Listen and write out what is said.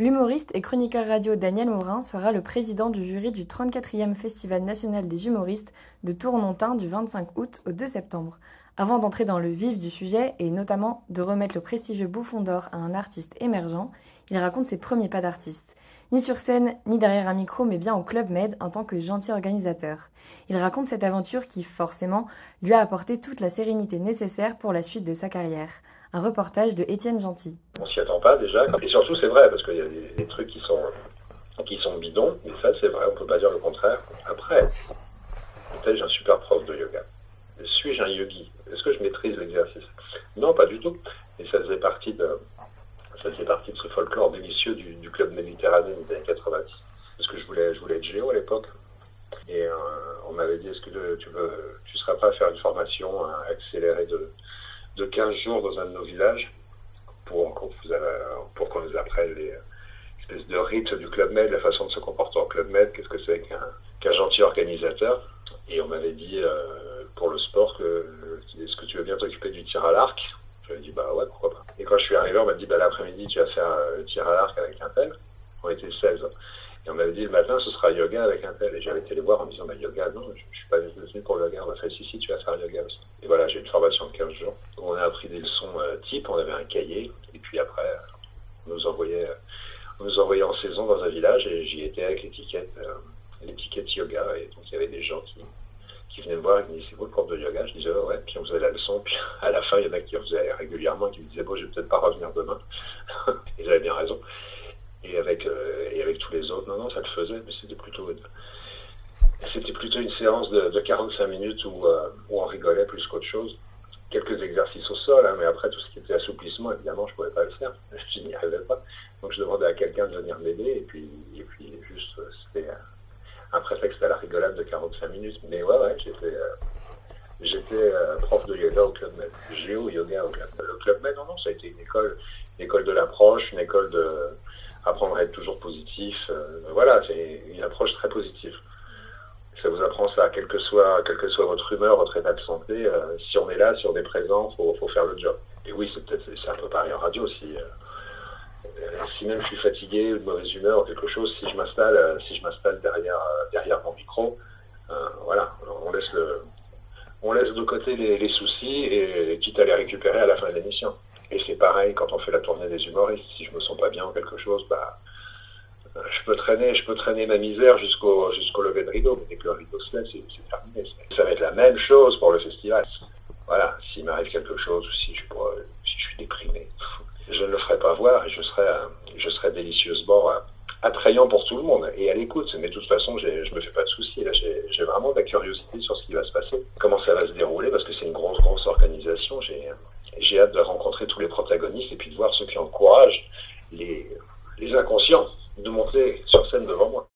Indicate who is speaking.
Speaker 1: L'humoriste et chroniqueur radio Daniel Morin sera le président du jury du 34e Festival national des humoristes de Tournontin du 25 août au 2 septembre. Avant d'entrer dans le vif du sujet et notamment de remettre le prestigieux bouffon d'or à un artiste émergent, il raconte ses premiers pas d'artiste. Ni sur scène, ni derrière un micro, mais bien au Club Med en tant que gentil organisateur. Il raconte cette aventure qui, forcément, lui a apporté toute la sérénité nécessaire pour la suite de sa carrière. Un reportage de Étienne Gentil.
Speaker 2: On s'y attend pas déjà. Et surtout, c'est vrai, parce qu'il y a des, des, trucs qui sont, qui sont bidons, mais ça, c'est vrai, on peut pas dire le contraire. Après, peut-être j'ai un super prof de yoga. Suis-je un yogi? Est-ce que je maîtrise l'exercice? Non, pas du tout. Et ça faisait partie de, ça faisait partie de ce folklore délicieux du, du club méditerranéen des années 90. Parce que je voulais, je voulais être géo à l'époque. Et euh, on m'avait dit, est-ce que tu veux, tu seras pas à faire une formation accélérée de, de 15 jours dans un de nos villages pour qu'on pour qu'on nous apprenne les espèces de rites du Club Med, la façon de se comporter en Club Med, qu'est-ce que c'est qu'un gentil organisateur. Et on m'avait dit euh, pour le sport est-ce que tu veux bien t'occuper du tir à l'arc? J'avais dit bah ouais pourquoi pas. Et quand je suis arrivé, on m'a dit bah l'après-midi tu vas faire le tir à l'arc avec un tel. On était 16. Et on m'avait dit le matin ce sera yoga avec un tel. Et j'avais été les voir en me disant bah yoga non, je, je suis pas venu pour le yoga. On m'a fait si si tu vas faire yoga aussi. Et voilà j'ai une formation de 15 jours. On a appris des leçons euh, type, on avait un cahier. Et puis après on nous envoyait on nous envoyait en saison dans un village et j'y étais avec l'étiquette euh, l'étiquette yoga et donc il y avait des gens qui, qui venaient me voir et qui me disaient c'est vous le prof de yoga je disais ouais puis on faisait la leçon puis à la fin il y en a qui faisaient régulièrement qui me disaient bon je vais peut-être pas revenir demain et j'avais bien raison et avec euh, et avec tous les autres non non ça le faisait mais c'était plutôt une, c'était plutôt une séance de, de 45 minutes où, euh, où on rigolait plus qu'autre chose quelques exercices au sol, hein, mais après tout ce qui était assouplissement, évidemment, je pouvais pas le faire. Je n'y arrivais pas. Donc je demandais à quelqu'un de venir m'aider, et puis, et puis juste, c'était un prétexte à la rigolade de 45 minutes. Mais ouais, ouais, j'étais, euh, j'étais euh, prof de yoga au Club Med. Géo yoga au Club Med. Le Club Med, non, non, ça a été une école, école de l'approche, une école de apprendre à être toujours positif. Euh, voilà, c'est une approche très positive ça vous apprend ça, quelle que soit, quelle que soit votre humeur, votre état de santé, euh, si on est là, si on est présent, faut, faut faire le job. Et oui, c'est peut-être, c'est un peu pareil en radio, si, euh, si même je suis fatigué de mauvaise humeur quelque chose, si je m'installe, euh, si je m'installe derrière, derrière mon micro, voilà, on laisse le, on les, soucis et, quitte à les récupérer à la fin de l'émission. Et c'est pareil quand on fait la tournée des humoristes. Si je me sens pas bien ou quelque chose, bah, je peux traîner, je peux traîner ma misère jusqu'au jusqu'au lever de rideau, mais dès que le rideau se lève, c'est terminé. Ça va être la même chose pour le festival. Voilà, s'il m'arrive quelque chose ou si je, si je suis déprimé, je ne le ferai pas voir et je serai, je serai délicieusement attrayant pour tout le monde et à l'écoute. Mais de toute façon, je me fais pas de soucis. Là, j'ai vraiment de la curiosité j'ai hâte de rencontrer tous les protagonistes et puis de voir ceux qui ont le courage, les, les inconscients, de monter sur scène devant moi.